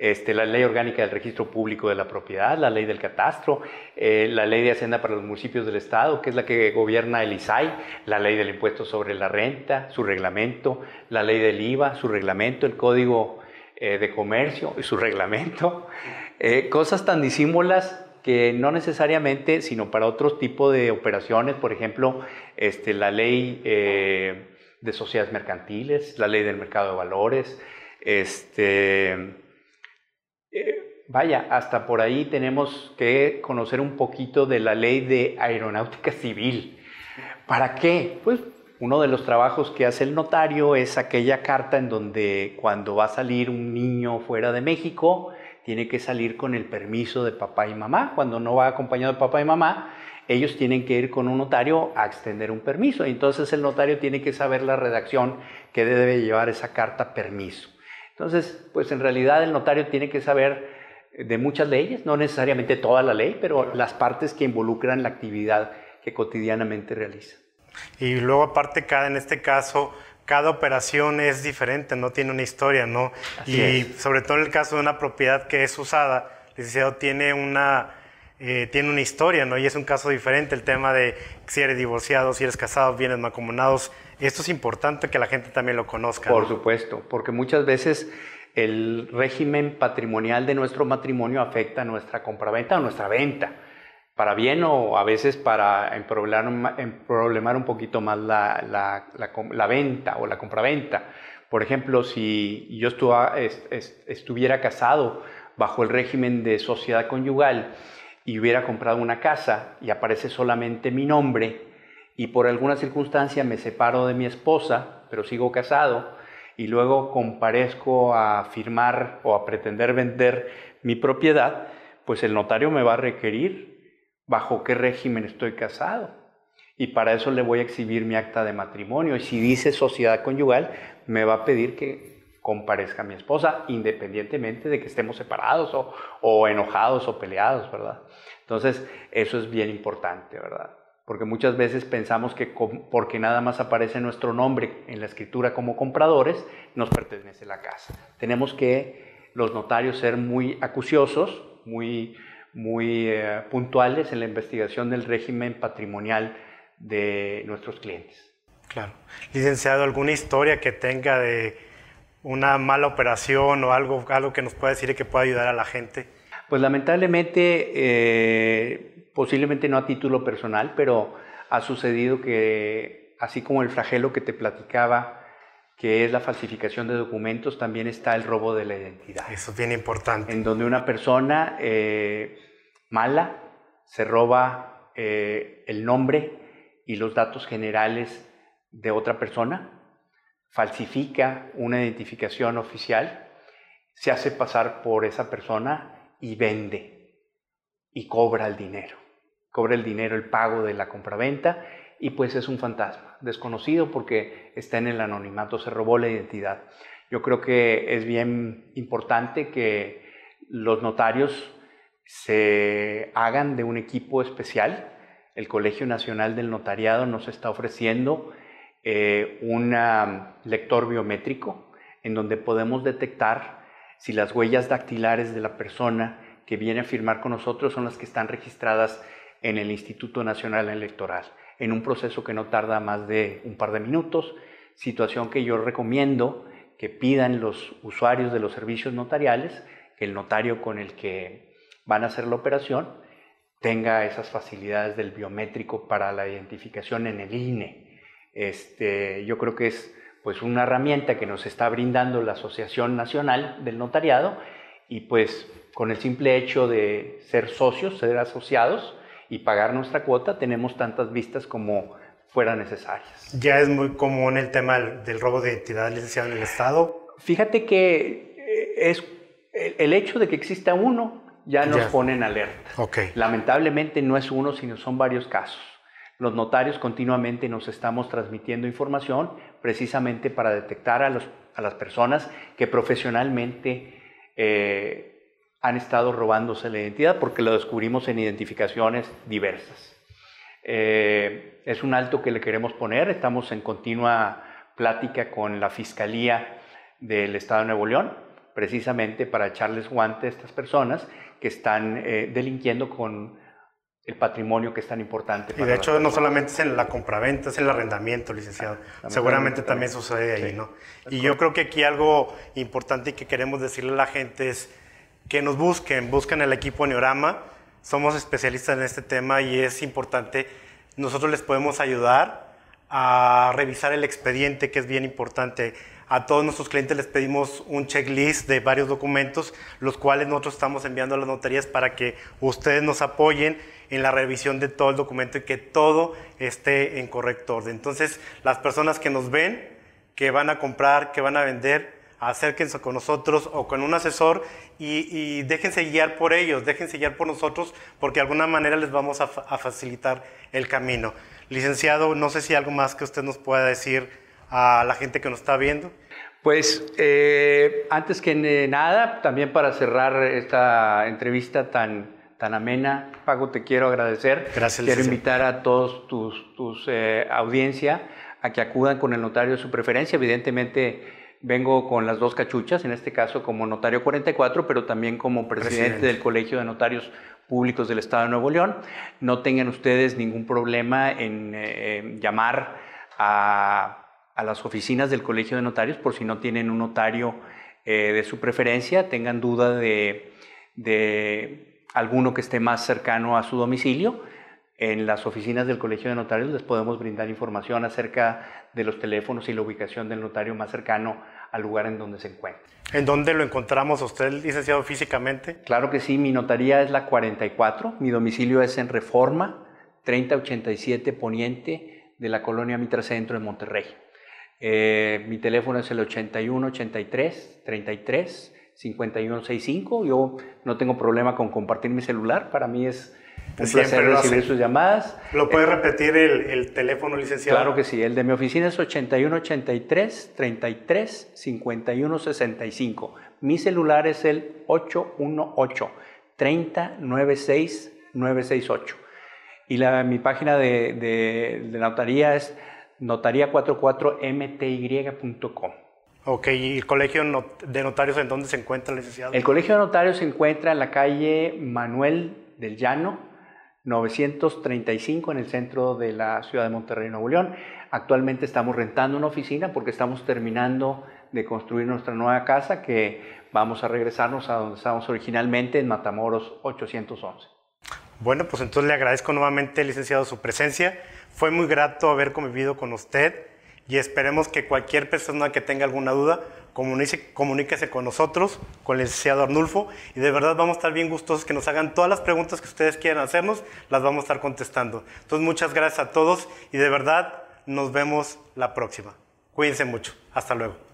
[SPEAKER 2] este, la ley orgánica del registro público de la propiedad, la ley del catastro, eh, la ley de hacienda para los municipios del Estado, que es la que gobierna el ISAI, la ley del impuesto sobre la renta, su reglamento, la ley del IVA, su reglamento, el código eh, de comercio y su reglamento, eh, cosas tan disímulas que no necesariamente, sino para otros tipos de operaciones, por ejemplo, este, la ley de sociedades mercantiles, la ley del mercado de valores, este, vaya, hasta por ahí tenemos que conocer un poquito de la ley de aeronáutica civil. ¿Para qué? Pues uno de los trabajos que hace el notario es aquella carta en donde cuando va a salir un niño fuera de México, tiene que salir con el permiso de papá y mamá. Cuando no va acompañado de papá y mamá, ellos tienen que ir con un notario a extender un permiso. Entonces el notario tiene que saber la redacción que debe llevar esa carta permiso. Entonces, pues en realidad el notario tiene que saber de muchas leyes, no necesariamente toda la ley, pero las partes que involucran la actividad que cotidianamente realiza.
[SPEAKER 1] Y luego aparte, cada, en este caso, cada operación es diferente, no tiene una historia, ¿no? y sobre todo en el caso de una propiedad que es usada, licenciado tiene una, eh, tiene una historia, ¿no? Y es un caso diferente, el tema de si eres divorciado, si eres casado, bienes mancomunados. Esto es importante que la gente también lo conozca.
[SPEAKER 2] Por supuesto, porque muchas veces el régimen patrimonial de nuestro matrimonio afecta a nuestra compraventa o nuestra venta para bien o a veces para problemar un poquito más la, la, venta o la compraventa. Por ejemplo, si yo estuviera casado bajo el régimen de sociedad conyugal y hubiera comprado una casa y aparece solamente mi nombre y por alguna circunstancia me separo de mi esposa, pero sigo casado, y luego comparezco a firmar o a pretender vender mi propiedad, pues el notario me va a requerir bajo qué régimen estoy casado. Y para eso le voy a exhibir mi acta de matrimonio. Y si dice sociedad conyugal, me va a pedir que comparezca mi esposa, independientemente de que estemos separados o, o enojados o peleados, ¿verdad? Entonces, eso es bien importante, ¿verdad? Porque muchas veces pensamos que porque nada más aparece nuestro nombre en la escritura como compradores, nos pertenece la casa. Tenemos que los notarios ser muy acuciosos, muy muy eh, puntuales en la investigación del régimen patrimonial de nuestros clientes.
[SPEAKER 1] Claro. Licenciado, ¿alguna historia que tenga de una mala operación o algo, algo que nos pueda decir y que pueda ayudar a la gente?
[SPEAKER 2] Pues lamentablemente, eh, posiblemente no a título personal, pero ha sucedido que, así como el flagelo que te platicaba, que es la falsificación de documentos, también está el robo de la identidad.
[SPEAKER 1] Eso es bien importante.
[SPEAKER 2] En donde una persona eh, mala se roba eh, el nombre y los datos generales de otra persona, falsifica una identificación oficial, se hace pasar por esa persona y vende y cobra el dinero. Cobra el dinero, el pago de la compraventa y pues es un fantasma, desconocido porque está en el anonimato, se robó la identidad. Yo creo que es bien importante que los notarios se hagan de un equipo especial. El Colegio Nacional del Notariado nos está ofreciendo eh, un lector biométrico en donde podemos detectar si las huellas dactilares de la persona que viene a firmar con nosotros son las que están registradas en el Instituto Nacional Electoral en un proceso que no tarda más de un par de minutos, situación que yo recomiendo que pidan los usuarios de los servicios notariales, que el notario con el que van a hacer la operación tenga esas facilidades del biométrico para la identificación en el INE. Este, yo creo que es pues una herramienta que nos está brindando la Asociación Nacional del Notariado y pues con el simple hecho de ser socios, ser asociados, y pagar nuestra cuota, tenemos tantas vistas como fueran necesarias.
[SPEAKER 1] ¿Ya es muy común el tema del robo de identidad licenciado en el Estado?
[SPEAKER 2] Fíjate que eh, es el hecho de que exista uno ya nos pone en alerta.
[SPEAKER 1] Okay.
[SPEAKER 2] Lamentablemente no es uno, sino son varios casos. Los notarios continuamente nos estamos transmitiendo información precisamente para detectar a, los, a las personas que profesionalmente eh, han estado robándose la identidad porque lo descubrimos en identificaciones diversas. Eh, es un alto que le queremos poner, estamos en continua plática con la Fiscalía del Estado de Nuevo León, precisamente para echarles guante a estas personas que están eh, delinquiendo con el patrimonio que es tan importante.
[SPEAKER 1] y de hecho no solamente es en la compraventa, es en el arrendamiento, licenciado. Seguramente también sucede ahí, ¿no? Y yo creo que aquí algo importante y que queremos decirle a la gente es que nos busquen, busquen el equipo Neorama. Somos especialistas en este tema y es importante. Nosotros les podemos ayudar a revisar el expediente, que es bien importante. A todos nuestros clientes les pedimos un checklist de varios documentos, los cuales nosotros estamos enviando a las notarías para que ustedes nos apoyen en la revisión de todo el documento y que todo esté en correcto orden. Entonces, las personas que nos ven, que van a comprar, que van a vender, acérquense con nosotros o con un asesor y, déjense guiar por ellos, déjense guiar por nosotros, porque de alguna manera les vamos a, facilitar el camino. Licenciado, no sé si algo más que usted nos pueda decir a la gente que nos está viendo.
[SPEAKER 2] Pues eh, antes que nada, también para cerrar esta entrevista tan, tan amena, Pago, te quiero agradecer.
[SPEAKER 1] Gracias.
[SPEAKER 2] Quiero invitar a todos tus, tus eh, audiencia a que acudan con el notario de su preferencia. Evidentemente, vengo con las dos cachuchas, en este caso como notario 44, pero también como presidente, del Colegio de Notarios Públicos del Estado de Nuevo León. No tengan ustedes ningún problema en eh, llamar a a las oficinas del Colegio de Notarios por si no tienen un notario eh, de su preferencia, tengan duda de, de, alguno que esté más cercano a su domicilio. En las oficinas del Colegio de Notarios les podemos brindar información acerca de los teléfonos y la ubicación del notario más cercano al lugar en donde se encuentra.
[SPEAKER 1] ¿En dónde lo encontramos usted, licenciado, físicamente?
[SPEAKER 2] Claro que sí, mi notaría es la 44, mi domicilio es en Reforma, 3087 Poniente de la colonia Mitra Centro de Monterrey. Eh, mi teléfono es el 81 83 33 51 65. Yo no tengo problema con compartir mi celular. Para mí es un placer recibir sus llamadas.
[SPEAKER 1] ¿Lo puede eh, repetir el, teléfono, licenciado?
[SPEAKER 2] Claro que sí. El de mi oficina es 81 83 33 51 65. Mi celular es el 818 30 96 968. Y la, mi página de, de, de notaría es notaría44mty.com.
[SPEAKER 1] Ok, ¿y el Colegio de Notarios en dónde se encuentra, licenciado?
[SPEAKER 2] El Colegio de Notarios se encuentra en la calle Manuel del Llano, 935, en el centro de la ciudad de Monterrey, Nuevo León. Actualmente estamos rentando una oficina porque estamos terminando de construir nuestra nueva casa que vamos a regresarnos a donde estábamos originalmente, en Matamoros 811.
[SPEAKER 1] Bueno, pues entonces le agradezco nuevamente, licenciado, su presencia. Fue muy grato haber convivido con usted y esperemos que cualquier persona que tenga alguna duda, comuníquese con nosotros, con el licenciado Arnulfo, y de verdad vamos a estar bien gustosos que nos hagan todas las preguntas que ustedes quieran hacernos, las vamos a estar contestando. Entonces, muchas gracias a todos y de verdad nos vemos la próxima. Cuídense mucho. Hasta luego.